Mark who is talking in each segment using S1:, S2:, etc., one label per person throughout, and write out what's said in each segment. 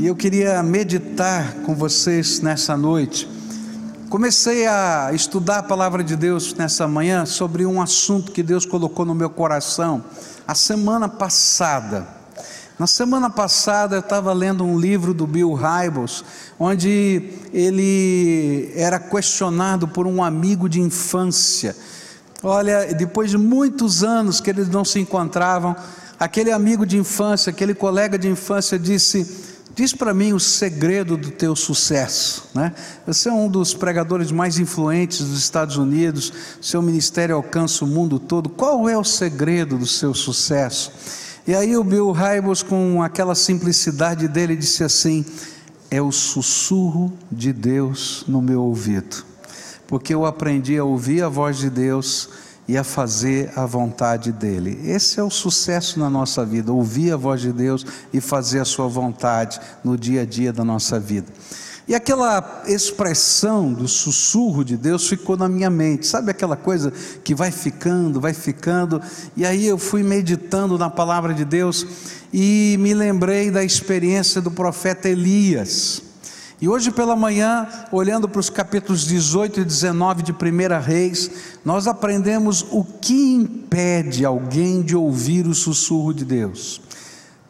S1: e eu queria meditar com vocês nessa noite. Comecei a estudar a palavra de Deus nessa manhã sobre um assunto que Deus colocou no meu coração a semana passada. Na semana passada eu estava lendo um livro do Bill Hybels, onde ele era questionado por um amigo de infância. Olha, depois de muitos anos que eles não se encontravam, aquele amigo de infância, aquele colega de infância disse: Diz para mim o segredo do teu sucesso. Né? Você é um dos pregadores mais influentes dos Estados Unidos, seu ministério alcança o mundo todo. Qual é o segredo do seu sucesso? E aí o Bill Hybels, com aquela simplicidade dele, disse assim: É o sussurro de Deus no meu ouvido, porque eu aprendi a ouvir a voz de Deus e a fazer a vontade dEle. Esse é o sucesso na nossa vida, ouvir a voz de Deus e fazer a Sua vontade no dia a dia da nossa vida. E aquela expressão do sussurro de Deus ficou na minha mente, sabe aquela coisa que vai ficando, vai ficando, e aí eu fui meditando na palavra de Deus e me lembrei da experiência do profeta Elias. E hoje pela manhã, olhando para os capítulos 18 e 19 de 1 Reis, nós aprendemos o que impede alguém de ouvir o sussurro de Deus.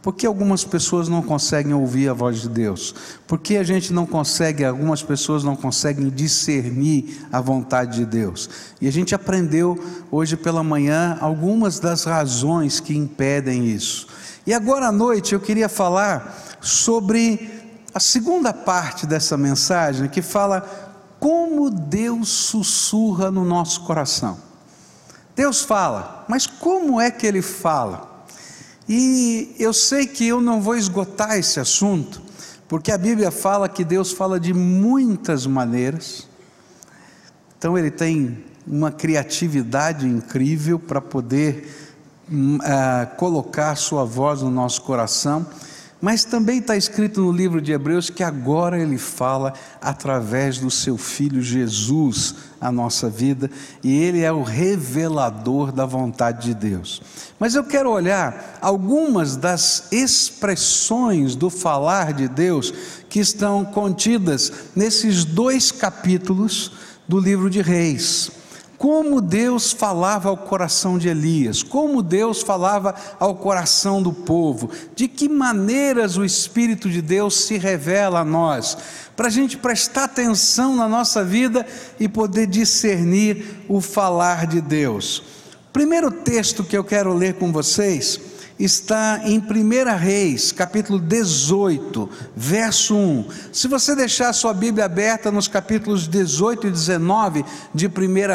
S1: Por que algumas pessoas não conseguem ouvir a voz de Deus? Por que a gente não consegue, algumas pessoas não conseguem discernir a vontade de Deus? E a gente aprendeu hoje pela manhã algumas das razões que impedem isso. E agora à noite eu queria falar sobre a segunda parte dessa mensagem que fala como Deus sussurra no nosso coração. Deus fala, mas como é que ele fala? E eu sei que eu não vou esgotar esse assunto, porque a Bíblia fala que Deus fala de muitas maneiras. Então ele tem uma criatividade incrível para poder uh, colocar sua voz no nosso coração. Mas também está escrito no livro de Hebreus que agora ele fala através do seu filho Jesus a nossa vida e ele é o revelador da vontade de Deus. Mas eu quero olhar algumas das expressões do falar de Deus que estão contidas nesses dois capítulos do livro de Reis como Deus falava ao coração de Elias, como Deus falava ao coração do povo, de que maneiras o Espírito de Deus se revela a nós, para a gente prestar atenção na nossa vida e poder discernir o falar de Deus. Primeiro texto que eu quero ler com vocês está em 1 Reis, capítulo 18, verso 1. Se você deixar sua Bíblia aberta nos capítulos 18 e 19 de 1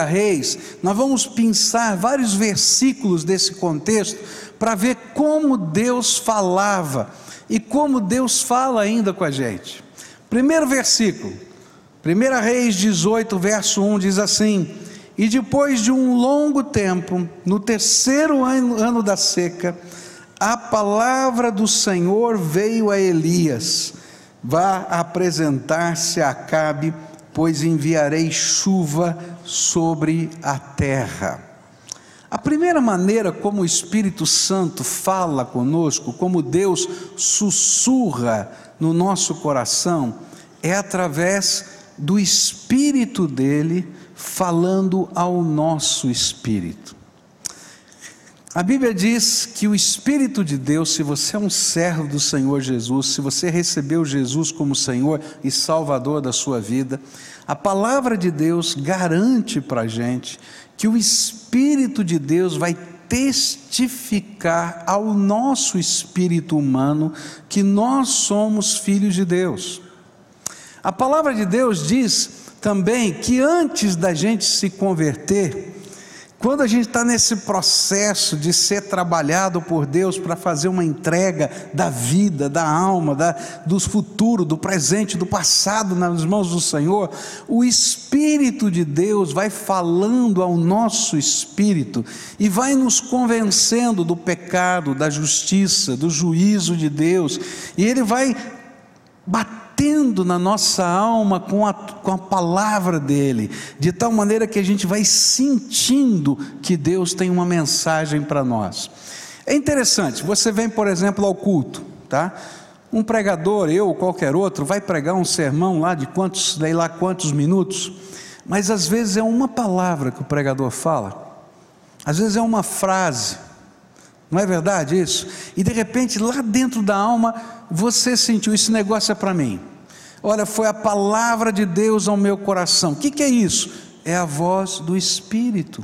S1: Reis, nós vamos pensar vários versículos desse contexto para ver como Deus falava e como Deus fala ainda com a gente. Primeiro versículo, 1 Reis 18, verso 1 diz assim: E depois de um longo tempo, no terceiro ano, ano da seca, a palavra do Senhor veio a Elias: vá apresentar-se a Acabe, pois enviarei chuva sobre a terra. A primeira maneira como o Espírito Santo fala conosco, como Deus sussurra no nosso coração, é através do Espírito dele falando ao nosso espírito. A Bíblia diz que o Espírito de Deus, se você é um servo do Senhor Jesus, se você recebeu Jesus como Senhor e Salvador da sua vida, a palavra de Deus garante para a gente que o Espírito de Deus vai testificar ao nosso espírito humano que nós somos filhos de Deus. A palavra de Deus diz também que antes da gente se converter, quando a gente está nesse processo de ser trabalhado por Deus para fazer uma entrega da vida, da alma, da, do futuro, do presente, do passado nas mãos do Senhor, o Espírito de Deus vai falando ao nosso espírito e vai nos convencendo do pecado, da justiça, do juízo de Deus, e Ele vai batendo batendo na nossa alma com a, com a palavra dele, de tal maneira que a gente vai sentindo que Deus tem uma mensagem para nós. É interessante, você vem, por exemplo, ao culto, tá? Um pregador, eu ou qualquer outro, vai pregar um sermão lá de quantos, sei lá quantos minutos, mas às vezes é uma palavra que o pregador fala, às vezes é uma frase, não é verdade isso? E de repente, lá dentro da alma, você sentiu: esse negócio é para mim. Olha, foi a palavra de Deus ao meu coração. O que, que é isso? É a voz do Espírito,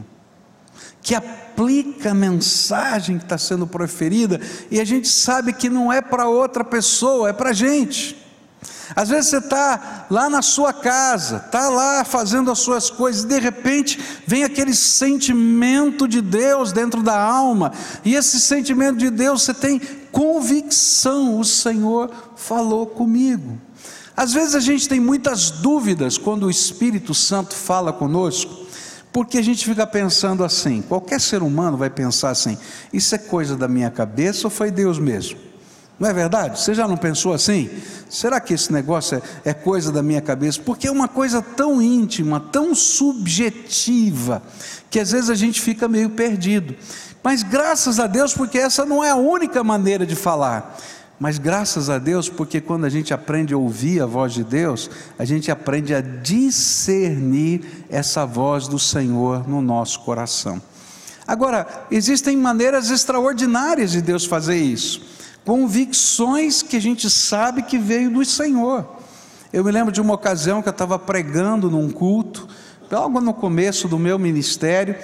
S1: que aplica a mensagem que está sendo proferida, e a gente sabe que não é para outra pessoa, é para a gente. Às vezes você está lá na sua casa, está lá fazendo as suas coisas, e de repente vem aquele sentimento de Deus dentro da alma, e esse sentimento de Deus você tem convicção: o Senhor falou comigo. Às vezes a gente tem muitas dúvidas quando o Espírito Santo fala conosco, porque a gente fica pensando assim, qualquer ser humano vai pensar assim: isso é coisa da minha cabeça ou foi Deus mesmo? Não é verdade? Você já não pensou assim? Será que esse negócio é, é, coisa da minha cabeça? Porque é uma coisa tão íntima, tão subjetiva, que às vezes a gente fica meio perdido. Mas graças a Deus, porque essa não é a única maneira de falar. Mas graças a Deus, porque quando a gente aprende a ouvir a voz de Deus, a gente aprende a discernir essa voz do Senhor no nosso coração. Agora, existem maneiras extraordinárias de Deus fazer isso convicções que a gente sabe que veio do Senhor. Eu me lembro de uma ocasião que eu estava pregando num culto, logo no começo do meu ministério,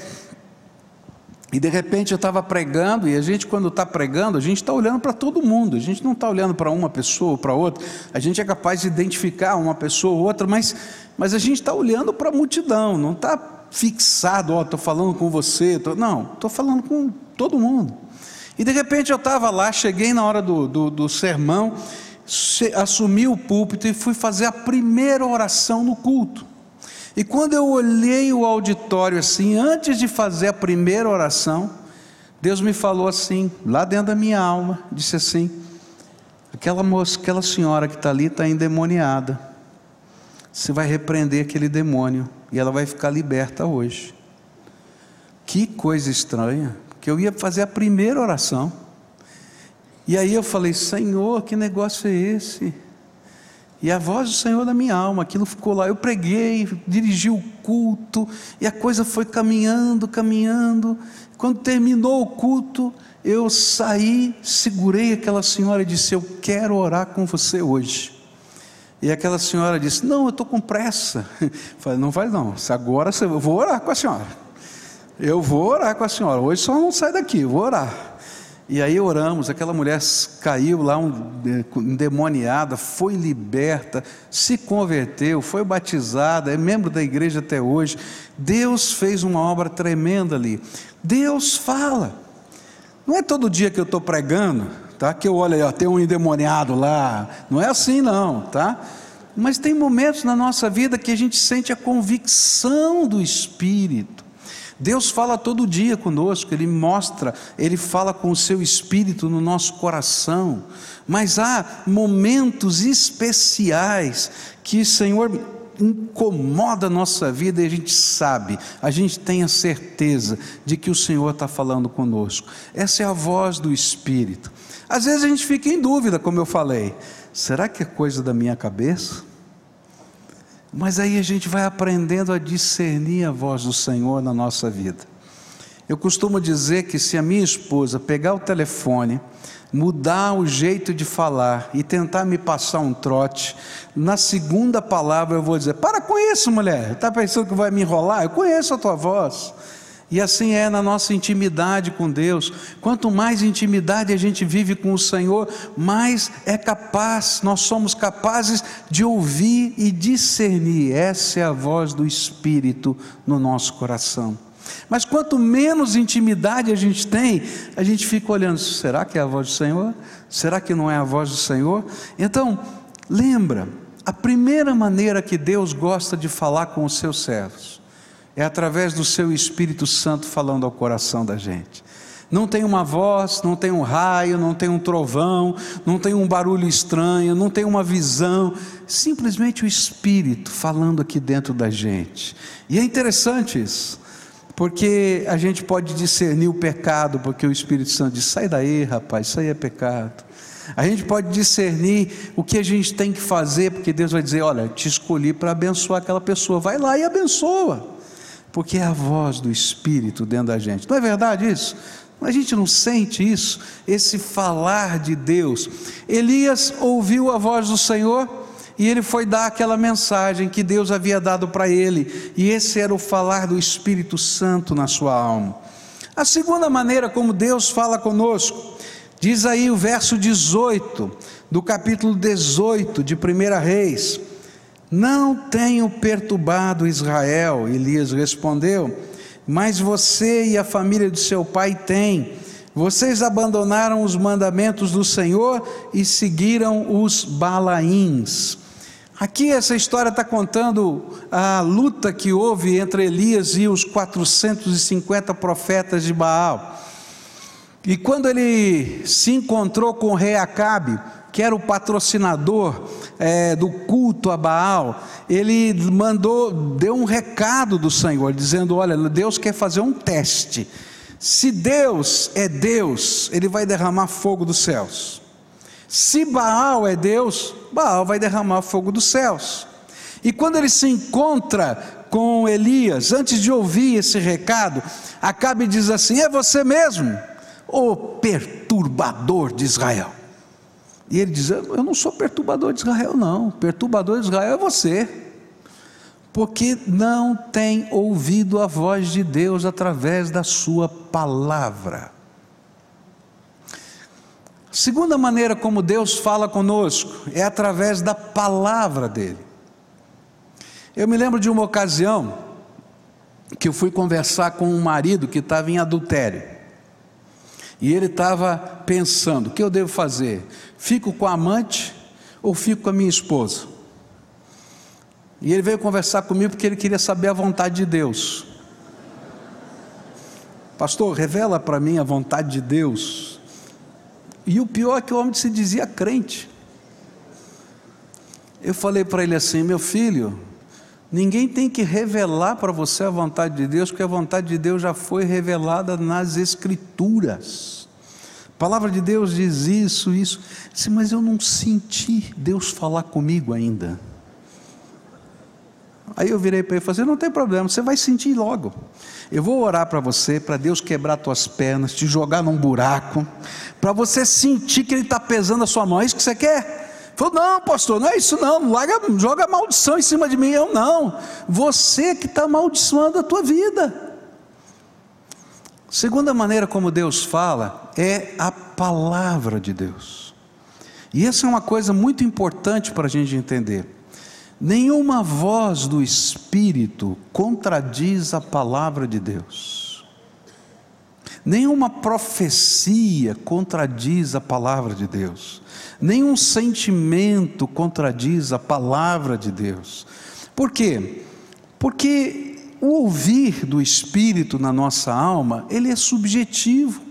S1: e de repente eu estava pregando, e a gente, quando está pregando, a gente está olhando para todo mundo, a gente não está olhando para uma pessoa ou para outra, a gente é capaz de identificar uma pessoa ou outra, mas, mas a gente está olhando para a multidão, não está fixado, ó, oh, estou falando com você, tô, não, estou falando com todo mundo. E de repente eu estava lá, cheguei na hora do, do, do sermão, assumi o púlpito e fui fazer a primeira oração no culto. E quando eu olhei o auditório assim, antes de fazer a primeira oração, Deus me falou assim, lá dentro da minha alma, disse assim: aquela moça, aquela senhora que está ali está endemoniada. Você vai repreender aquele demônio e ela vai ficar liberta hoje. Que coisa estranha que eu ia fazer a primeira oração. E aí eu falei: Senhor, que negócio é esse? E a voz do Senhor na minha alma, aquilo ficou lá. Eu preguei, dirigi o culto, e a coisa foi caminhando, caminhando. Quando terminou o culto, eu saí, segurei aquela senhora e disse: Eu quero orar com você hoje. E aquela senhora disse: Não, eu estou com pressa. Eu falei: Não vai não, agora eu vou orar com a senhora. Eu vou orar com a senhora. Hoje só não sai daqui, vou orar. E aí oramos, aquela mulher caiu lá um, endemoniada, foi liberta, se converteu, foi batizada, é membro da igreja até hoje. Deus fez uma obra tremenda ali. Deus fala. Não é todo dia que eu estou pregando, tá? Que eu olho aí, ó, tem um endemoniado lá. Não é assim não, tá? Mas tem momentos na nossa vida que a gente sente a convicção do Espírito. Deus fala todo dia conosco, Ele mostra, Ele fala com o seu espírito no nosso coração, mas há momentos especiais que o Senhor incomoda a nossa vida e a gente sabe, a gente tem a certeza de que o Senhor está falando conosco. Essa é a voz do Espírito. Às vezes a gente fica em dúvida, como eu falei, será que é coisa da minha cabeça? Mas aí a gente vai aprendendo a discernir a voz do Senhor na nossa vida. Eu costumo dizer que se a minha esposa pegar o telefone, mudar o jeito de falar e tentar me passar um trote, na segunda palavra eu vou dizer: Para com isso, mulher, está pensando que vai me enrolar? Eu conheço a tua voz. E assim é na nossa intimidade com Deus. Quanto mais intimidade a gente vive com o Senhor, mais é capaz, nós somos capazes de ouvir e discernir. Essa é a voz do Espírito no nosso coração. Mas quanto menos intimidade a gente tem, a gente fica olhando: será que é a voz do Senhor? Será que não é a voz do Senhor? Então, lembra, a primeira maneira que Deus gosta de falar com os seus servos é através do seu Espírito Santo falando ao coração da gente. Não tem uma voz, não tem um raio, não tem um trovão, não tem um barulho estranho, não tem uma visão, simplesmente o Espírito falando aqui dentro da gente. E é interessante isso, porque a gente pode discernir o pecado, porque o Espírito Santo diz: sai daí, rapaz, isso aí é pecado. A gente pode discernir o que a gente tem que fazer, porque Deus vai dizer: Olha, te escolhi para abençoar aquela pessoa, vai lá e abençoa, porque é a voz do Espírito dentro da gente. Não é verdade isso? A gente não sente isso, esse falar de Deus. Elias ouviu a voz do Senhor e ele foi dar aquela mensagem que Deus havia dado para ele, e esse era o falar do Espírito Santo na sua alma. A segunda maneira como Deus fala conosco, diz aí o verso 18 do capítulo 18 de 1 Reis: Não tenho perturbado Israel, Elias respondeu mas você e a família de seu pai têm. Vocês abandonaram os mandamentos do Senhor e seguiram os balaíns. Aqui essa história está contando a luta que houve entre Elias e os 450 profetas de Baal. E quando ele se encontrou com o rei Acabe, que era o patrocinador é, do culto a Baal, ele mandou, deu um recado do Senhor, dizendo: Olha, Deus quer fazer um teste. Se Deus é Deus, Ele vai derramar fogo dos céus. Se Baal é Deus, Baal vai derramar fogo dos céus. E quando ele se encontra com Elias, antes de ouvir esse recado, Acabe diz assim: É você mesmo, o perturbador de Israel. E ele diz: Eu não sou perturbador de Israel, não. Perturbador de Israel é você. Porque não tem ouvido a voz de Deus através da sua palavra. Segunda maneira como Deus fala conosco é através da palavra dele. Eu me lembro de uma ocasião que eu fui conversar com um marido que estava em adultério. E ele estava pensando: o que eu devo fazer? Fico com a amante ou fico com a minha esposa? E ele veio conversar comigo porque ele queria saber a vontade de Deus. Pastor, revela para mim a vontade de Deus. E o pior é que o homem se dizia crente. Eu falei para ele assim: meu filho, ninguém tem que revelar para você a vontade de Deus, porque a vontade de Deus já foi revelada nas Escrituras. A palavra de Deus diz isso, isso. Sim, mas eu não senti Deus falar comigo ainda. Aí eu virei para ele e falei: assim, não tem problema, você vai sentir logo. Eu vou orar para você, para Deus quebrar tuas pernas, te jogar num buraco, para você sentir que Ele está pesando a sua mão. É isso que você quer? Falou, não, pastor, não é isso não, larga, joga maldição em cima de mim. Eu não, você que está amaldiçoando a tua vida. Segunda maneira como Deus fala é a palavra de Deus. E essa é uma coisa muito importante para a gente entender. Nenhuma voz do Espírito contradiz a palavra de Deus. Nenhuma profecia contradiz a palavra de Deus. Nenhum sentimento contradiz a palavra de Deus. Por quê? Porque o ouvir do Espírito na nossa alma, ele é subjetivo.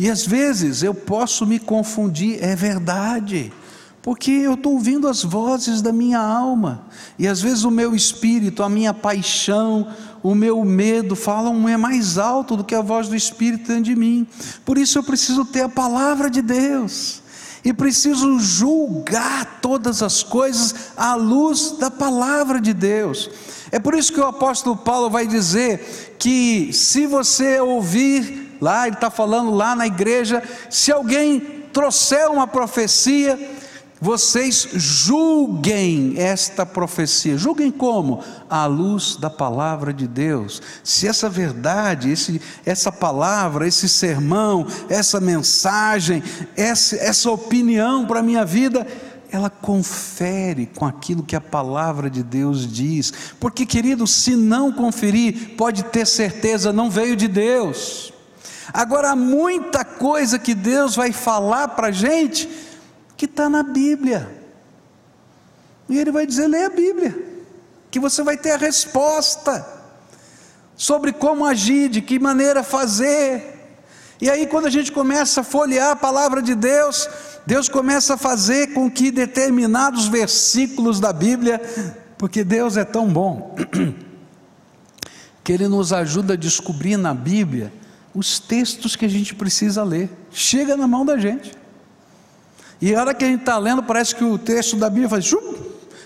S1: E às vezes eu posso me confundir, é verdade, porque eu estou ouvindo as vozes da minha alma, e às vezes o meu espírito, a minha paixão, o meu medo falam é mais alto do que a voz do Espírito dentro de mim. Por isso eu preciso ter a palavra de Deus. E preciso julgar todas as coisas à luz da palavra de Deus. É por isso que o apóstolo Paulo vai dizer que se você ouvir, lá ele está falando lá na igreja, se alguém trouxer uma profecia, vocês julguem esta profecia. Julguem como? À luz da palavra de Deus. Se essa verdade, esse, essa palavra, esse sermão, essa mensagem, essa, essa opinião para a minha vida ela confere com aquilo que a palavra de Deus diz. Porque, querido, se não conferir, pode ter certeza, não veio de Deus. Agora, há muita coisa que Deus vai falar para a gente que está na Bíblia. E Ele vai dizer: leia a Bíblia, que você vai ter a resposta sobre como agir, de que maneira fazer. E aí, quando a gente começa a folhear a palavra de Deus, Deus começa a fazer com que determinados versículos da Bíblia, porque Deus é tão bom, que Ele nos ajuda a descobrir na Bíblia os textos que a gente precisa ler, chega na mão da gente. E a hora que a gente está lendo, parece que o texto da Bíblia faz. Chum,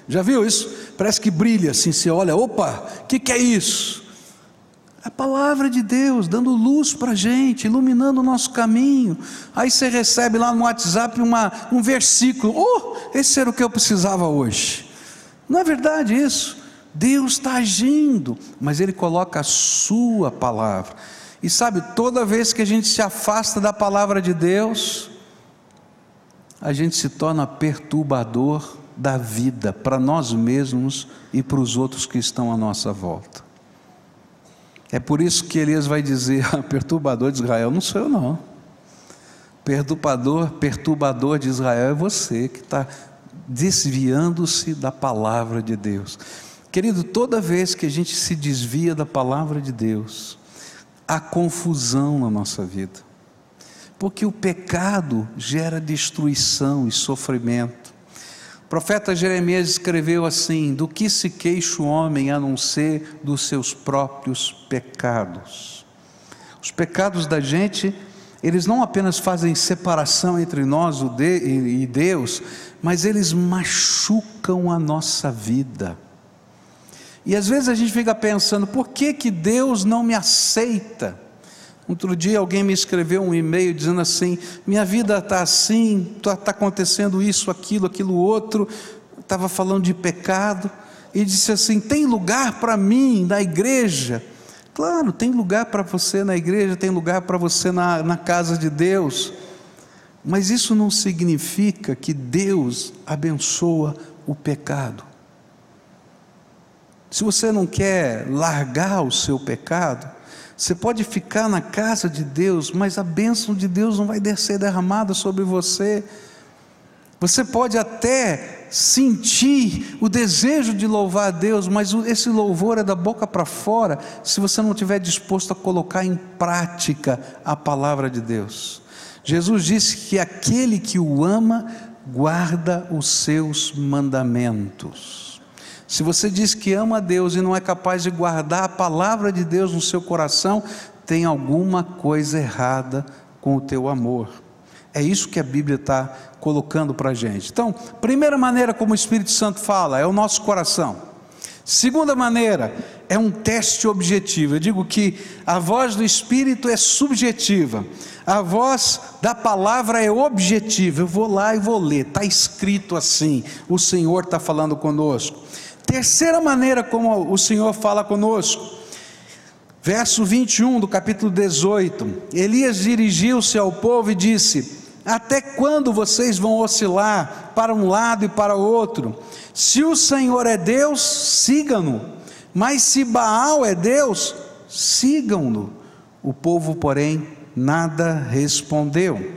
S1: já viu isso? Parece que brilha assim, você olha, opa, o que, que é isso? A palavra de Deus dando luz para a gente, iluminando o nosso caminho. Aí você recebe lá no WhatsApp uma, um versículo. Oh, esse era o que eu precisava hoje. Não é verdade isso? Deus está agindo, mas Ele coloca a Sua palavra. E sabe, toda vez que a gente se afasta da palavra de Deus, a gente se torna perturbador da vida para nós mesmos e para os outros que estão à nossa volta. É por isso que Elias vai dizer: perturbador de Israel não sou eu, não. Perturbador, perturbador de Israel é você que está desviando-se da palavra de Deus. Querido, toda vez que a gente se desvia da palavra de Deus, há confusão na nossa vida, porque o pecado gera destruição e sofrimento profeta Jeremias escreveu assim: Do que se queixa o homem a não ser dos seus próprios pecados? Os pecados da gente, eles não apenas fazem separação entre nós e Deus, mas eles machucam a nossa vida. E às vezes a gente fica pensando: por que, que Deus não me aceita? Outro dia alguém me escreveu um e-mail dizendo assim: minha vida está assim, está tá acontecendo isso, aquilo, aquilo outro. Estava falando de pecado e disse assim: tem lugar para mim na igreja? Claro, tem lugar para você na igreja, tem lugar para você na, na casa de Deus, mas isso não significa que Deus abençoa o pecado. Se você não quer largar o seu pecado, você pode ficar na casa de Deus, mas a bênção de Deus não vai descer derramada sobre você. Você pode até sentir o desejo de louvar a Deus, mas esse louvor é da boca para fora, se você não estiver disposto a colocar em prática a palavra de Deus. Jesus disse que aquele que o ama guarda os seus mandamentos. Se você diz que ama a Deus e não é capaz de guardar a palavra de Deus no seu coração, tem alguma coisa errada com o teu amor. É isso que a Bíblia está colocando para a gente. Então, primeira maneira como o Espírito Santo fala é o nosso coração. Segunda maneira é um teste objetivo. Eu digo que a voz do Espírito é subjetiva, a voz da palavra é objetiva. Eu vou lá e vou ler, está escrito assim: o Senhor está falando conosco. Terceira maneira como o Senhor fala conosco, verso 21 do capítulo 18: Elias dirigiu-se ao povo e disse: Até quando vocês vão oscilar para um lado e para o outro? Se o Senhor é Deus, sigam-no, mas se Baal é Deus, sigam-no. O povo, porém, nada respondeu.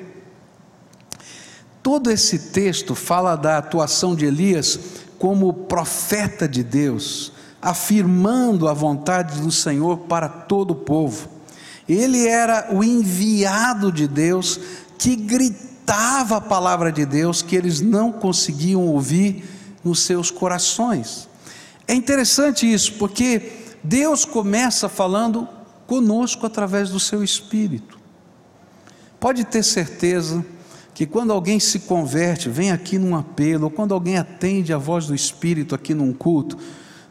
S1: Todo esse texto fala da atuação de Elias como profeta de Deus, afirmando a vontade do Senhor para todo o povo. Ele era o enviado de Deus que gritava a palavra de Deus que eles não conseguiam ouvir nos seus corações. É interessante isso, porque Deus começa falando conosco através do seu espírito. Pode ter certeza que quando alguém se converte, vem aqui num apelo, ou quando alguém atende a voz do Espírito aqui num culto,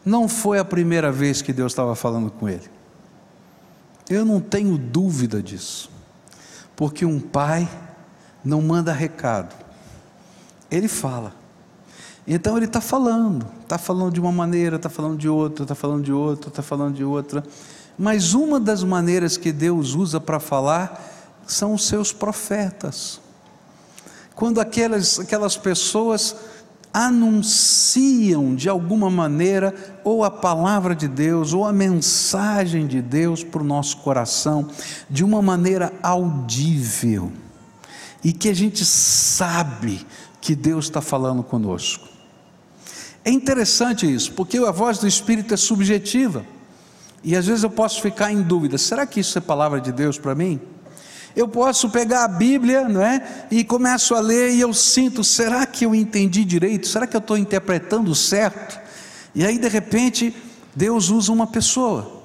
S1: não foi a primeira vez que Deus estava falando com ele. Eu não tenho dúvida disso, porque um pai não manda recado, ele fala. Então ele está falando, está falando de uma maneira, está falando de outra, está falando de outra, está falando de outra. Mas uma das maneiras que Deus usa para falar são os seus profetas quando aquelas, aquelas pessoas anunciam de alguma maneira ou a palavra de Deus ou a mensagem de Deus para o nosso coração de uma maneira audível e que a gente sabe que Deus está falando conosco. É interessante isso, porque a voz do Espírito é subjetiva e às vezes eu posso ficar em dúvida: será que isso é palavra de Deus para mim? Eu posso pegar a Bíblia, não é? E começo a ler e eu sinto, será que eu entendi direito? Será que eu estou interpretando certo? E aí de repente Deus usa uma pessoa.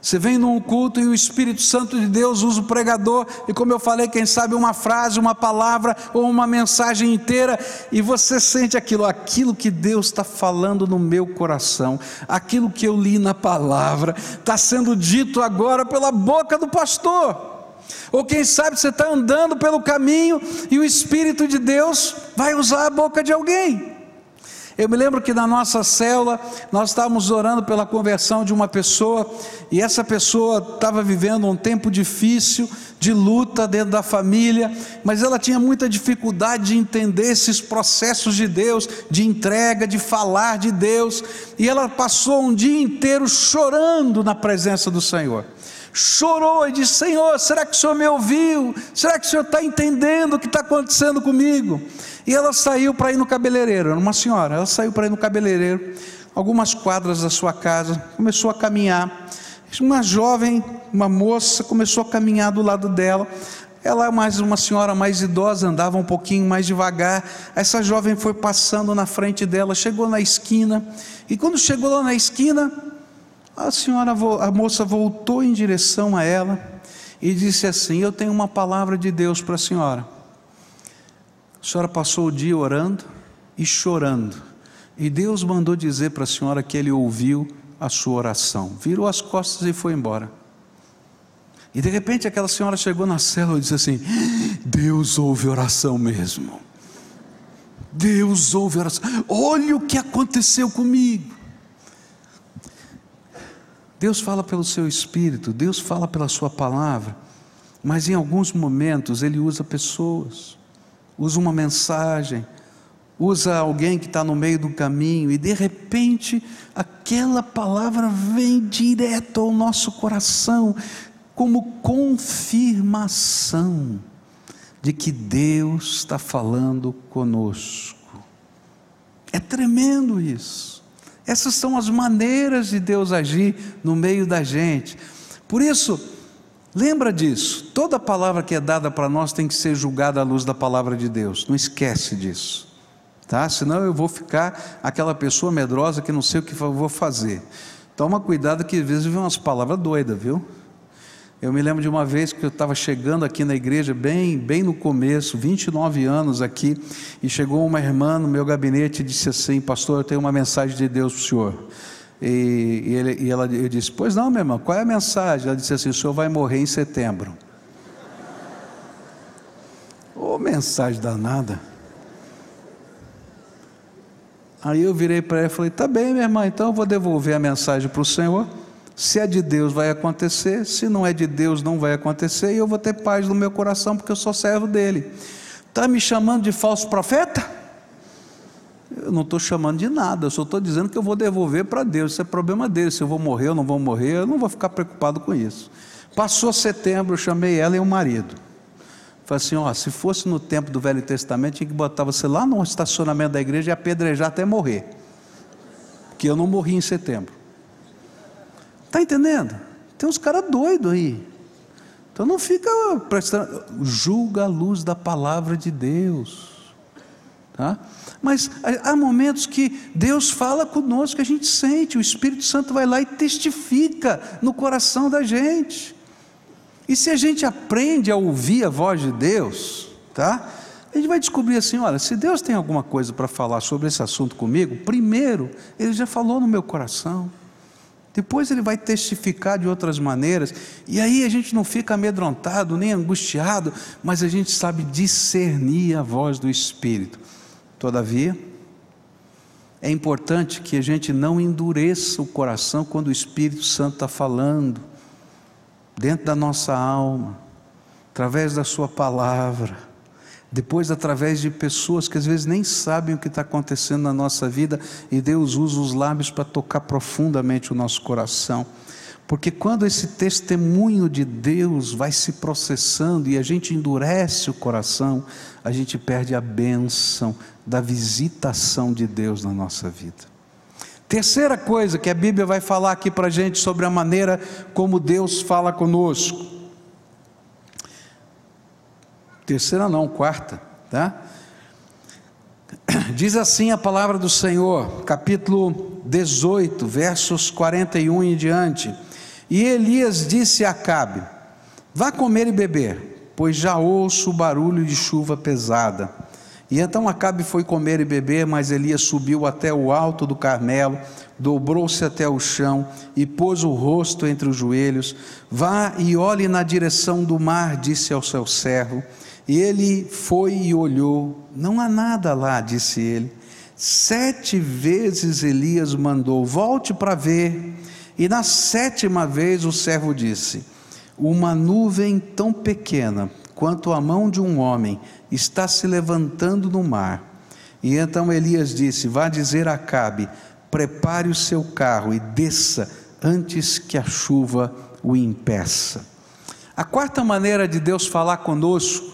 S1: Você vem num culto e o Espírito Santo de Deus usa o pregador, e como eu falei, quem sabe uma frase, uma palavra ou uma mensagem inteira, e você sente aquilo, aquilo que Deus está falando no meu coração, aquilo que eu li na palavra, está sendo dito agora pela boca do pastor. Ou quem sabe você está andando pelo caminho e o Espírito de Deus vai usar a boca de alguém. Eu me lembro que na nossa célula nós estávamos orando pela conversão de uma pessoa e essa pessoa estava vivendo um tempo difícil de luta dentro da família, mas ela tinha muita dificuldade de entender esses processos de Deus, de entrega, de falar de Deus, e ela passou um dia inteiro chorando na presença do Senhor chorou e disse: Senhor, será que o Senhor me ouviu? Será que o Senhor está entendendo o que está acontecendo comigo? E ela saiu para ir no cabeleireiro, era uma senhora, ela saiu para ir no cabeleireiro, algumas quadras da sua casa, começou a caminhar. Uma jovem, uma moça, começou a caminhar do lado dela. Ela, mais uma senhora mais idosa, andava um pouquinho mais devagar. Essa jovem foi passando na frente dela, chegou na esquina, e quando chegou lá na esquina, a senhora, a moça voltou em direção a ela e disse assim: Eu tenho uma palavra de Deus para a senhora. A senhora passou o dia orando e chorando, e Deus mandou dizer para a senhora que Ele ouviu a sua oração. Virou as costas e foi embora. E de repente aquela senhora chegou na cela e disse assim: Deus ouve oração mesmo. Deus ouve oração. Olha o que aconteceu comigo. Deus fala pelo seu espírito, Deus fala pela sua palavra, mas em alguns momentos Ele usa pessoas, usa uma mensagem, usa alguém que está no meio do caminho e de repente aquela palavra vem direto ao nosso coração como confirmação de que Deus está falando conosco. É tremendo isso. Essas são as maneiras de Deus agir no meio da gente. Por isso, lembra disso. Toda palavra que é dada para nós tem que ser julgada à luz da palavra de Deus. Não esquece disso. Tá? Senão eu vou ficar aquela pessoa medrosa que não sei o que vou fazer. Toma cuidado que às vezes vem umas palavras doidas, viu? Eu me lembro de uma vez que eu estava chegando aqui na igreja, bem, bem no começo, 29 anos aqui, e chegou uma irmã no meu gabinete e disse assim: Pastor, eu tenho uma mensagem de Deus para o senhor. E, e, ele, e ela, eu disse: Pois não, minha irmã, qual é a mensagem? Ela disse assim: O senhor vai morrer em setembro. Ô, oh, mensagem danada. Aí eu virei para ela e falei: Tá bem, minha irmã, então eu vou devolver a mensagem para o senhor. Se é de Deus, vai acontecer. Se não é de Deus, não vai acontecer. E eu vou ter paz no meu coração, porque eu sou servo dele. Está me chamando de falso profeta? Eu não estou chamando de nada, eu só estou dizendo que eu vou devolver para Deus. Isso é problema dele. Se eu vou morrer ou não vou morrer, eu não vou ficar preocupado com isso. Passou setembro, eu chamei ela e o marido. Falei assim: ó, se fosse no tempo do Velho Testamento, tinha que botar você lá no estacionamento da igreja e apedrejar até morrer. Porque eu não morri em setembro. Está entendendo? Tem uns caras doidos aí. Então não fica prestando, julga a luz da palavra de Deus. Tá? Mas há momentos que Deus fala conosco, que a gente sente, o Espírito Santo vai lá e testifica no coração da gente. E se a gente aprende a ouvir a voz de Deus, tá? A gente vai descobrir assim, olha, se Deus tem alguma coisa para falar sobre esse assunto comigo, primeiro, Ele já falou no meu coração. Depois ele vai testificar de outras maneiras, e aí a gente não fica amedrontado nem angustiado, mas a gente sabe discernir a voz do Espírito. Todavia, é importante que a gente não endureça o coração quando o Espírito Santo está falando, dentro da nossa alma, através da Sua palavra depois, através de pessoas que às vezes nem sabem o que está acontecendo na nossa vida, e Deus usa os lábios para tocar profundamente o nosso coração. Porque quando esse testemunho de Deus vai se processando e a gente endurece o coração, a gente perde a bênção da visitação de Deus na nossa vida. Terceira coisa que a Bíblia vai falar aqui para a gente sobre a maneira como Deus fala conosco terceira não, quarta, tá? Diz assim a palavra do Senhor, capítulo 18, versos 41 em diante. E Elias disse a Acabe: Vá comer e beber, pois já ouço o barulho de chuva pesada. E então Acabe foi comer e beber, mas Elias subiu até o alto do Carmelo, dobrou-se até o chão e pôs o rosto entre os joelhos. Vá e olhe na direção do mar, disse ao seu servo. E ele foi e olhou. Não há nada lá, disse ele. Sete vezes Elias mandou: Volte para ver. E na sétima vez o servo disse: Uma nuvem tão pequena quanto a mão de um homem está se levantando no mar. E então Elias disse: Vá dizer a Acabe: prepare o seu carro e desça antes que a chuva o impeça. A quarta maneira de Deus falar conosco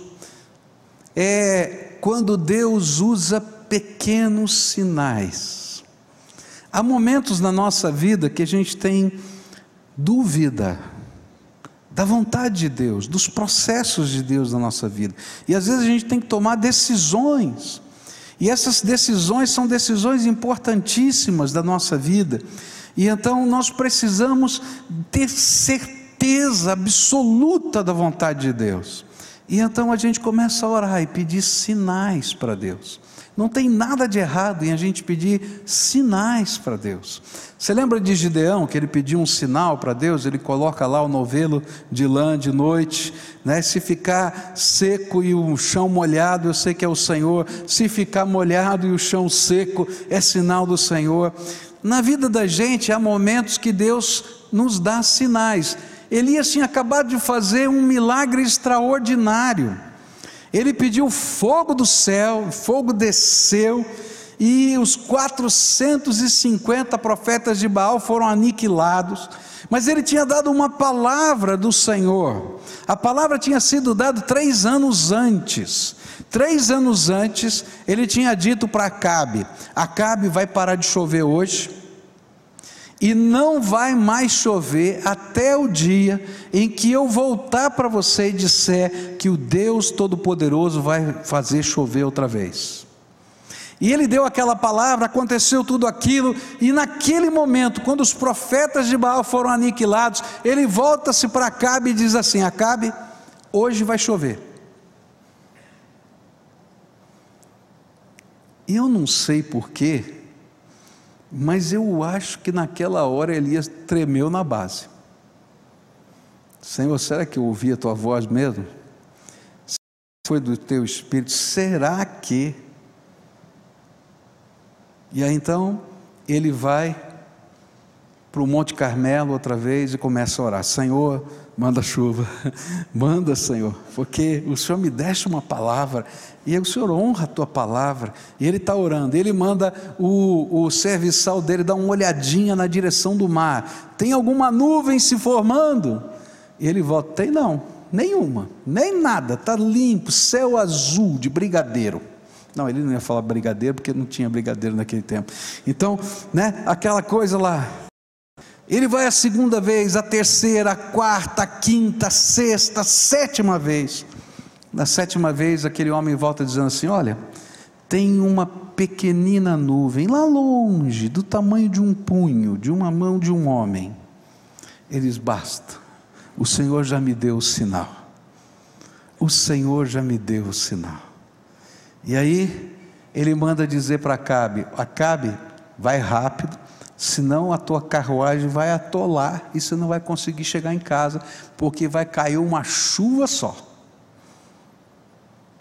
S1: é quando Deus usa pequenos sinais. Há momentos na nossa vida que a gente tem dúvida da vontade de Deus, dos processos de Deus na nossa vida. E às vezes a gente tem que tomar decisões. E essas decisões são decisões importantíssimas da nossa vida. E então nós precisamos ter certeza absoluta da vontade de Deus. E então a gente começa a orar e pedir sinais para Deus. Não tem nada de errado em a gente pedir sinais para Deus. Você lembra de Gideão, que ele pediu um sinal para Deus? Ele coloca lá o novelo de lã de noite, né? Se ficar seco e o chão molhado, eu sei que é o Senhor. Se ficar molhado e o chão seco, é sinal do Senhor. Na vida da gente há momentos que Deus nos dá sinais. Elias tinha acabado de fazer um milagre extraordinário. Ele pediu fogo do céu, fogo desceu, e os 450 profetas de Baal foram aniquilados. Mas ele tinha dado uma palavra do Senhor. A palavra tinha sido dada três anos antes. Três anos antes, ele tinha dito para Acabe: Acabe vai parar de chover hoje e não vai mais chover até o dia em que eu voltar para você e disser que o Deus Todo-Poderoso vai fazer chover outra vez. E ele deu aquela palavra, aconteceu tudo aquilo, e naquele momento, quando os profetas de Baal foram aniquilados, ele volta-se para Acabe e diz assim: Acabe, hoje vai chover. E eu não sei porquê, mas eu acho que naquela hora Elias tremeu na base. Senhor, será que eu ouvi a tua voz mesmo? Foi do teu espírito? Será que? E aí então ele vai para o Monte Carmelo outra vez e começa a orar: Senhor, manda chuva, manda, Senhor, porque o Senhor me deixa uma palavra e o Senhor honra a tua palavra. E ele está orando, ele manda o, o serviçal dele dar uma olhadinha na direção do mar: tem alguma nuvem se formando? E ele volta: tem não, nenhuma, nem nada, está limpo, céu azul de brigadeiro. Não, ele não ia falar brigadeiro porque não tinha brigadeiro naquele tempo. Então, né, aquela coisa lá, ele vai a segunda vez, a terceira, a quarta, a quinta, a sexta, a sétima vez. Na sétima vez, aquele homem volta dizendo assim: Olha, tem uma pequenina nuvem lá longe, do tamanho de um punho, de uma mão de um homem. Eles basta. O Senhor já me deu o sinal. O Senhor já me deu o sinal. E aí ele manda dizer para Acabe: Acabe, vai rápido, senão a tua carruagem vai atolar e você não vai conseguir chegar em casa, porque vai cair uma chuva só.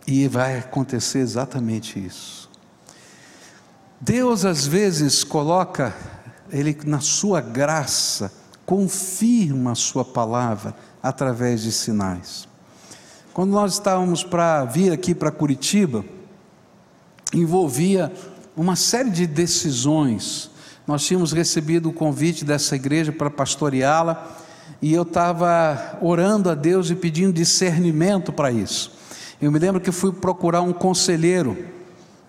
S1: E vai acontecer exatamente isso. Deus às vezes coloca, Ele na sua graça, confirma a sua palavra através de sinais. Quando nós estávamos para vir aqui para Curitiba, envolvia uma série de decisões nós tínhamos recebido o convite dessa igreja para pastoreá-la e eu estava orando a Deus e pedindo discernimento para isso. Eu me lembro que fui procurar um conselheiro,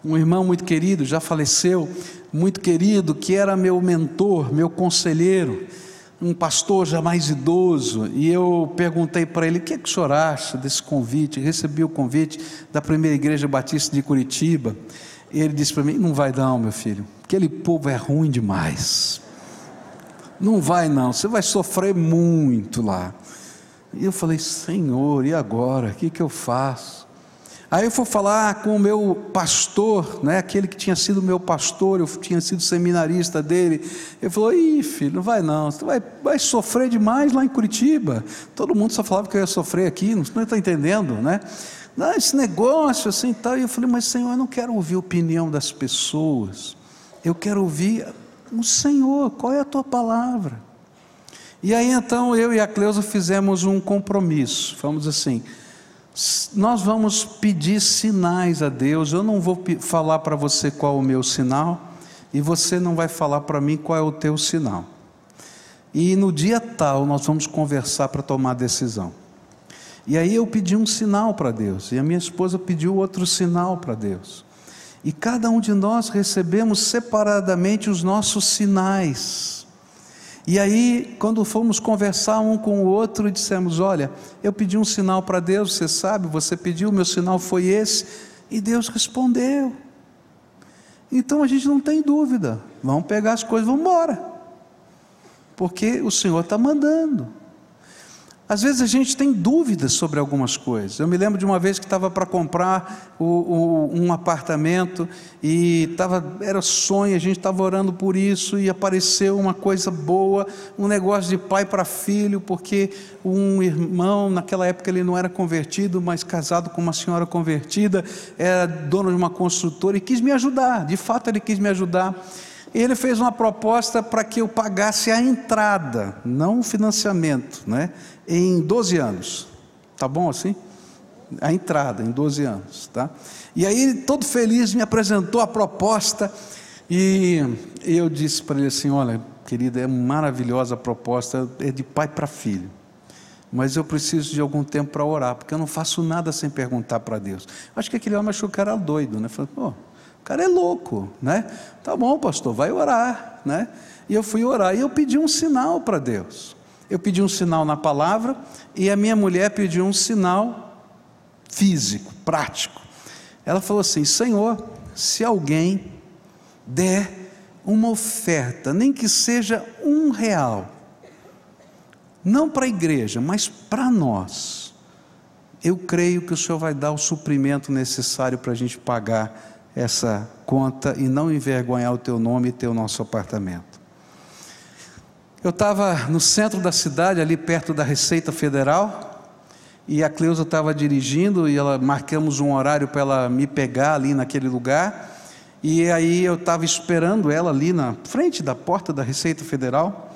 S1: um irmão muito querido, já faleceu, muito querido, que era meu mentor, meu conselheiro, um pastor já mais idoso, e eu perguntei para ele: o que, é que o senhor acha desse convite? recebi o convite da primeira igreja batista de Curitiba. Ele disse para mim: não vai dar, meu filho Aquele povo é ruim demais. Não vai não, você vai sofrer muito lá. E eu falei, Senhor, e agora? O que, que eu faço? Aí eu fui falar com o meu pastor, né, aquele que tinha sido meu pastor, eu tinha sido seminarista dele. Ele falou: Ih, filho, não vai não, você vai, vai sofrer demais lá em Curitiba. Todo mundo só falava que eu ia sofrer aqui, não está entendendo, né? Não, esse negócio assim e tal. E eu falei: Mas Senhor, eu não quero ouvir a opinião das pessoas, eu quero ouvir o Senhor, qual é a tua palavra? E aí então eu e a Cleusa fizemos um compromisso, vamos assim nós vamos pedir sinais a Deus. Eu não vou falar para você qual é o meu sinal, e você não vai falar para mim qual é o teu sinal. E no dia tal nós vamos conversar para tomar decisão. E aí eu pedi um sinal para Deus, e a minha esposa pediu outro sinal para Deus. E cada um de nós recebemos separadamente os nossos sinais. E aí, quando fomos conversar um com o outro, dissemos: Olha, eu pedi um sinal para Deus, você sabe, você pediu, meu sinal foi esse, e Deus respondeu. Então a gente não tem dúvida, vamos pegar as coisas, vamos embora, porque o Senhor está mandando. Às vezes a gente tem dúvidas sobre algumas coisas. Eu me lembro de uma vez que estava para comprar o, o, um apartamento e tava, era sonho, a gente estava orando por isso e apareceu uma coisa boa, um negócio de pai para filho, porque um irmão, naquela época ele não era convertido, mas casado com uma senhora convertida, era dono de uma construtora e quis me ajudar, de fato ele quis me ajudar. Ele fez uma proposta para que eu pagasse a entrada, não o financiamento, né? Em 12 anos. Tá bom assim? A entrada, em 12 anos. Tá? E aí, todo feliz, me apresentou a proposta e eu disse para ele assim: Olha, querida, é maravilhosa a proposta, é de pai para filho. Mas eu preciso de algum tempo para orar, porque eu não faço nada sem perguntar para Deus. Acho que aquele homem achou que era doido, né? Falei, pô, o cara é louco, né? Tá bom, pastor, vai orar, né? E eu fui orar e eu pedi um sinal para Deus. Eu pedi um sinal na palavra e a minha mulher pediu um sinal físico, prático. Ela falou assim: Senhor, se alguém der uma oferta, nem que seja um real, não para a igreja, mas para nós, eu creio que o Senhor vai dar o suprimento necessário para a gente pagar essa conta e não envergonhar o teu nome e o nosso apartamento. Eu estava no centro da cidade, ali perto da Receita Federal, e a Cleusa estava dirigindo e ela marcamos um horário para ela me pegar ali naquele lugar. E aí eu estava esperando ela ali na frente da porta da Receita Federal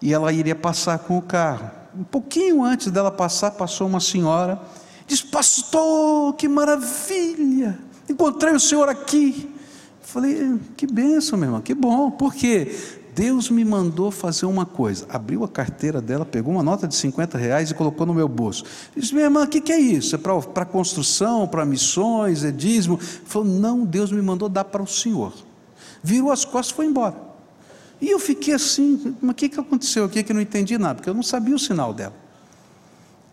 S1: e ela iria passar com o carro. Um pouquinho antes dela passar, passou uma senhora, disse: Pastor, que maravilha! Encontrei o senhor aqui. Falei, que benção, meu irmão, que bom. Por quê? Deus me mandou fazer uma coisa. Abriu a carteira dela, pegou uma nota de 50 reais e colocou no meu bolso. Disse, minha irmã, o que, que, é isso? É para construção, para missões, é dízimo? Falou, não, Deus me mandou dar para o Senhor. Virou as costas e foi embora. E eu fiquei assim, mas o que, que aconteceu aqui que eu não entendi nada? Porque eu não sabia o sinal dela.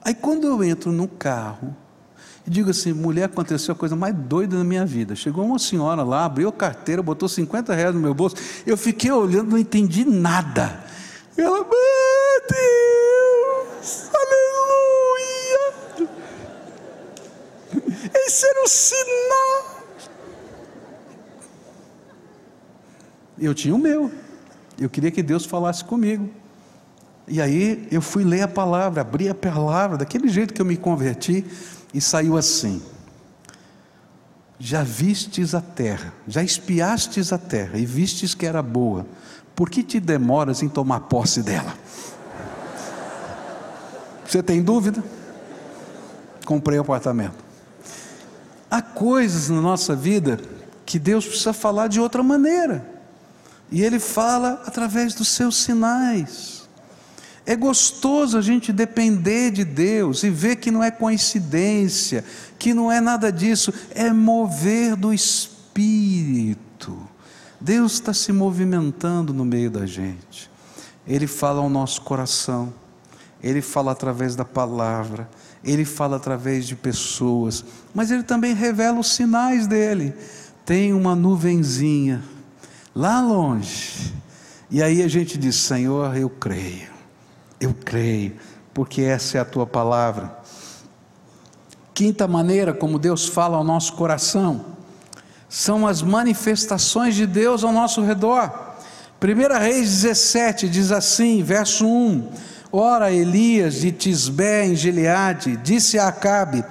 S1: Aí quando eu entro no carro, e digo assim: mulher, aconteceu a coisa mais doida da minha vida. Chegou uma senhora lá, abriu a carteira, botou 50 reais no meu bolso. Eu fiquei olhando, não entendi nada. Ela, meu Deus, aleluia. Esse era o sinal. Eu tinha o meu. Eu queria que Deus falasse comigo. E aí eu fui ler a palavra, abri a palavra, daquele jeito que eu me converti e saiu assim: Já vistes a terra, já espiastes a terra e vistes que era boa, por que te demoras em tomar posse dela? Você tem dúvida? Comprei o apartamento. Há coisas na nossa vida que Deus precisa falar de outra maneira. E Ele fala através dos seus sinais. É gostoso a gente depender de Deus e ver que não é coincidência, que não é nada disso, é mover do Espírito. Deus está se movimentando no meio da gente. Ele fala ao nosso coração, ele fala através da palavra, ele fala através de pessoas, mas ele também revela os sinais dele. Tem uma nuvenzinha lá longe E aí a gente diz: Senhor, eu creio, eu creio, porque essa é a tua palavra. Quinta maneira como Deus fala ao nosso coração são as manifestações de Deus ao nosso redor. 1 Reis 17 diz assim, verso 1: Ora, Elias de Tisbé em Gileade disse a Acabe: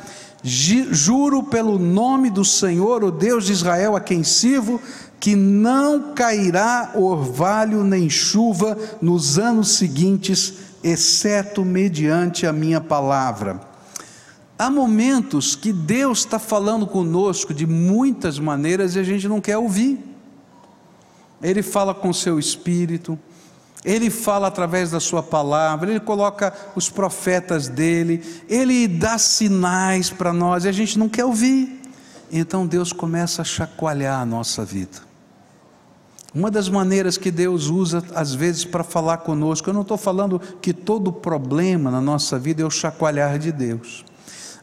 S1: Juro pelo nome do Senhor, o Deus de Israel, a quem sirvo, que não cairá orvalho nem chuva nos anos seguintes, exceto mediante a minha palavra. Há momentos que Deus está falando conosco de muitas maneiras e a gente não quer ouvir. Ele fala com seu espírito, ele fala através da sua palavra, ele coloca os profetas dele, ele dá sinais para nós e a gente não quer ouvir. Então Deus começa a chacoalhar a nossa vida. Uma das maneiras que Deus usa, às vezes, para falar conosco, eu não estou falando que todo problema na nossa vida é o chacoalhar de Deus,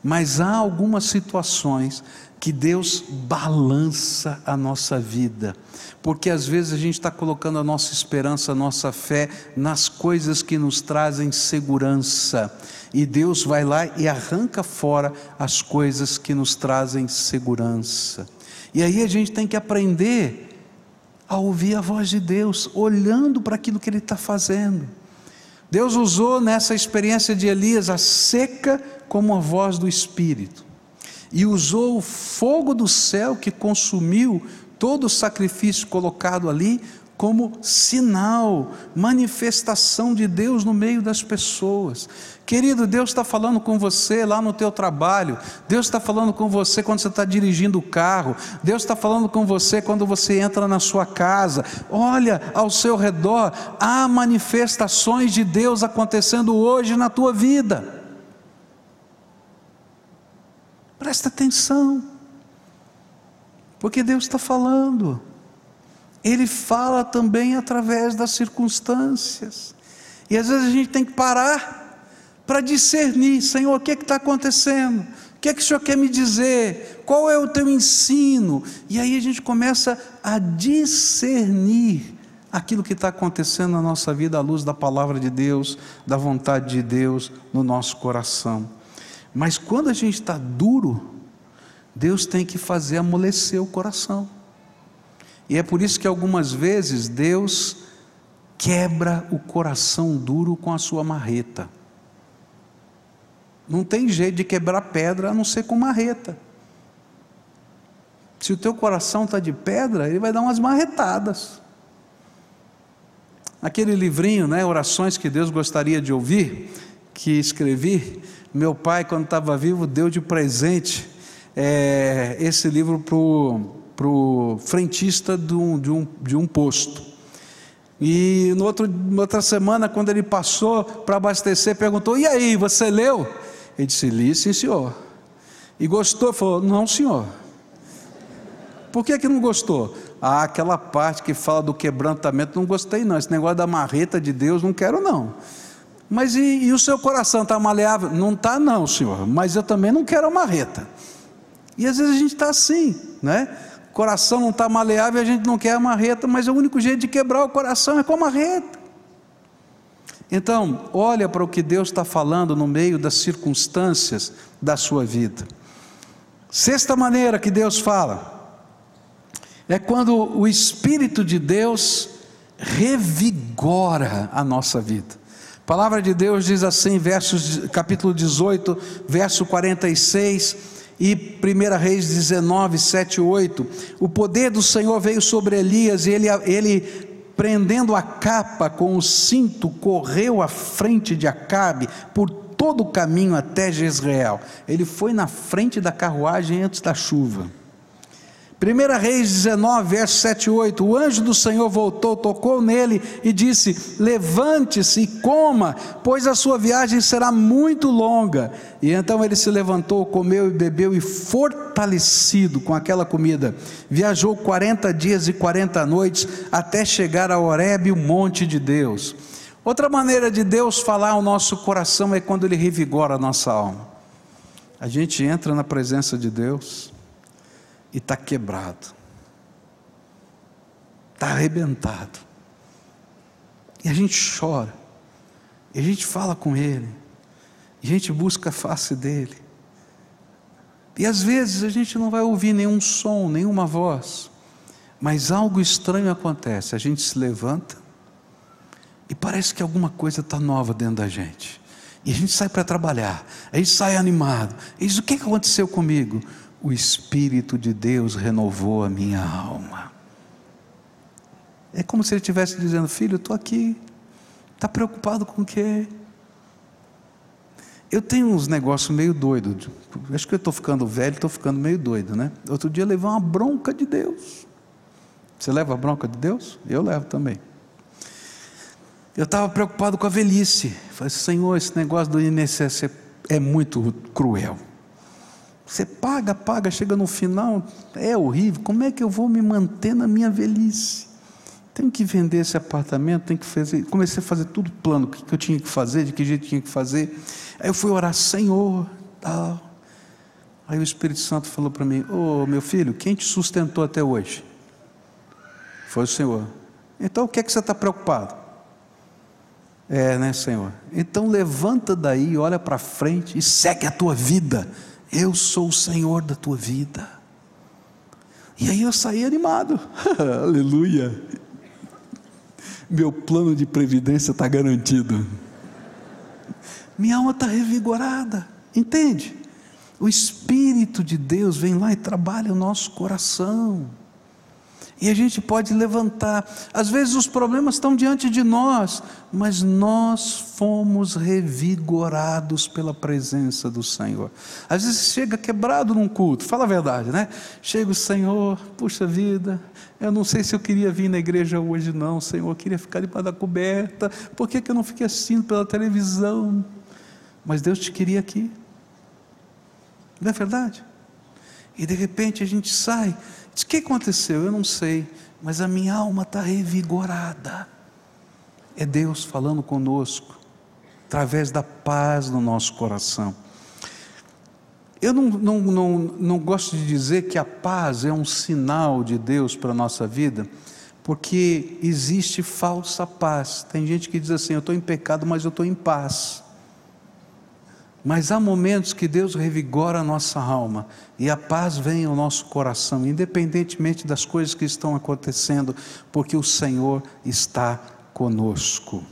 S1: mas há algumas situações que Deus balança a nossa vida, porque às vezes a gente está colocando a nossa esperança, a nossa fé nas coisas que nos trazem segurança, e Deus vai lá e arranca fora as coisas que nos trazem segurança. E aí a gente tem que aprender a ouvir a voz de Deus, olhando para aquilo que Ele está fazendo. Deus usou nessa experiência de Elias a seca como a voz do Espírito, e usou o fogo do céu que consumiu todo o sacrifício colocado ali como sinal, manifestação de Deus no meio das pessoas. Querido, Deus está falando com você lá no teu trabalho, Deus está falando com você quando você está dirigindo o carro, Deus está falando com você quando você entra na sua casa. Olha ao seu redor, há manifestações de Deus acontecendo hoje na tua vida. Presta atenção, porque Deus está falando. Ele fala também através das circunstâncias. E às vezes a gente tem que parar para discernir, Senhor, o que é está acontecendo? O que é que o Senhor quer me dizer? Qual é o teu ensino? E aí a gente começa a discernir aquilo que está acontecendo na nossa vida à luz da palavra de Deus, da vontade de Deus no nosso coração. Mas quando a gente está duro, Deus tem que fazer amolecer o coração. E é por isso que algumas vezes Deus quebra o coração duro com a sua marreta. Não tem jeito de quebrar pedra a não ser com marreta. Se o teu coração está de pedra, ele vai dar umas marretadas. Aquele livrinho, né, Orações que Deus gostaria de ouvir, que escrevi, meu pai, quando estava vivo, deu de presente é, esse livro para o frentista de um, de, um, de um posto. E no outro, outra semana, quando ele passou para abastecer, perguntou: E aí, você leu? Ele disse: Li, sim, senhor. E gostou? Falou: Não, senhor. Por que, que não gostou? Ah, aquela parte que fala do quebrantamento, não gostei, não. Esse negócio da marreta de Deus, não quero, não. Mas e, e o seu coração está maleável? Não está, não, senhor. Mas eu também não quero a marreta. E às vezes a gente está assim, né? Coração não está maleável a gente não quer a marreta, mas o único jeito de quebrar o coração é com a marreta. Então, olha para o que Deus está falando no meio das circunstâncias da sua vida. Sexta maneira que Deus fala é quando o Espírito de Deus revigora a nossa vida. A palavra de Deus diz assim, versos, capítulo 18, verso 46 e 1 Reis 19, 7 e 8. O poder do Senhor veio sobre Elias e ele, ele prendendo a capa com o cinto, correu à frente de Acabe por todo o caminho até Jezreel. Ele foi na frente da carruagem antes da chuva. 1 Reis 19, verso 7 e 8: O anjo do Senhor voltou, tocou nele e disse: Levante-se e coma, pois a sua viagem será muito longa. E então ele se levantou, comeu e bebeu, e fortalecido com aquela comida, viajou 40 dias e 40 noites até chegar a Horebe, o monte de Deus. Outra maneira de Deus falar ao nosso coração é quando Ele revigora a nossa alma. A gente entra na presença de Deus e está quebrado, está arrebentado. E a gente chora. E a gente fala com Ele. E a gente busca a face dEle. E às vezes a gente não vai ouvir nenhum som, nenhuma voz. Mas algo estranho acontece. A gente se levanta e parece que alguma coisa está nova dentro da gente. E a gente sai para trabalhar, a gente sai animado. E diz: o que aconteceu comigo? O Espírito de Deus renovou a minha alma. É como se ele estivesse dizendo: Filho, estou aqui. Está preocupado com o quê? Eu tenho uns negócios meio doidos. Acho que eu estou ficando velho, estou ficando meio doido, né? Outro dia eu levei uma bronca de Deus. Você leva a bronca de Deus? Eu levo também. Eu estava preocupado com a velhice. Falei, Senhor, esse negócio do INSS é muito cruel. Você paga, paga, chega no final, é horrível. Como é que eu vou me manter na minha velhice? Tenho que vender esse apartamento, tenho que fazer. Comecei a fazer tudo plano, o que eu tinha que fazer, de que jeito tinha que fazer. Aí eu fui orar, Senhor, tal. Aí o Espírito Santo falou para mim: Ô oh, meu filho, quem te sustentou até hoje? Foi o Senhor. Então o que é que você está preocupado? É, né, Senhor? Então levanta daí, olha para frente e segue a tua vida. Eu sou o Senhor da tua vida. E aí eu saí animado. Aleluia. Meu plano de previdência está garantido. Minha alma está revigorada. Entende? O Espírito de Deus vem lá e trabalha o nosso coração. E a gente pode levantar. Às vezes os problemas estão diante de nós, mas nós fomos revigorados pela presença do Senhor. Às vezes chega quebrado num culto, fala a verdade, né? Chega o Senhor, puxa vida, eu não sei se eu queria vir na igreja hoje, não, Senhor, eu queria ficar debaixo da coberta, por que, que eu não fiquei assistindo pela televisão? Mas Deus te queria aqui, não é verdade? E de repente a gente sai o que aconteceu? Eu não sei, mas a minha alma está revigorada. É Deus falando conosco, através da paz no nosso coração. Eu não, não, não, não gosto de dizer que a paz é um sinal de Deus para a nossa vida, porque existe falsa paz. Tem gente que diz assim: eu estou em pecado, mas eu estou em paz. Mas há momentos que Deus revigora a nossa alma e a paz vem ao nosso coração, independentemente das coisas que estão acontecendo, porque o Senhor está conosco.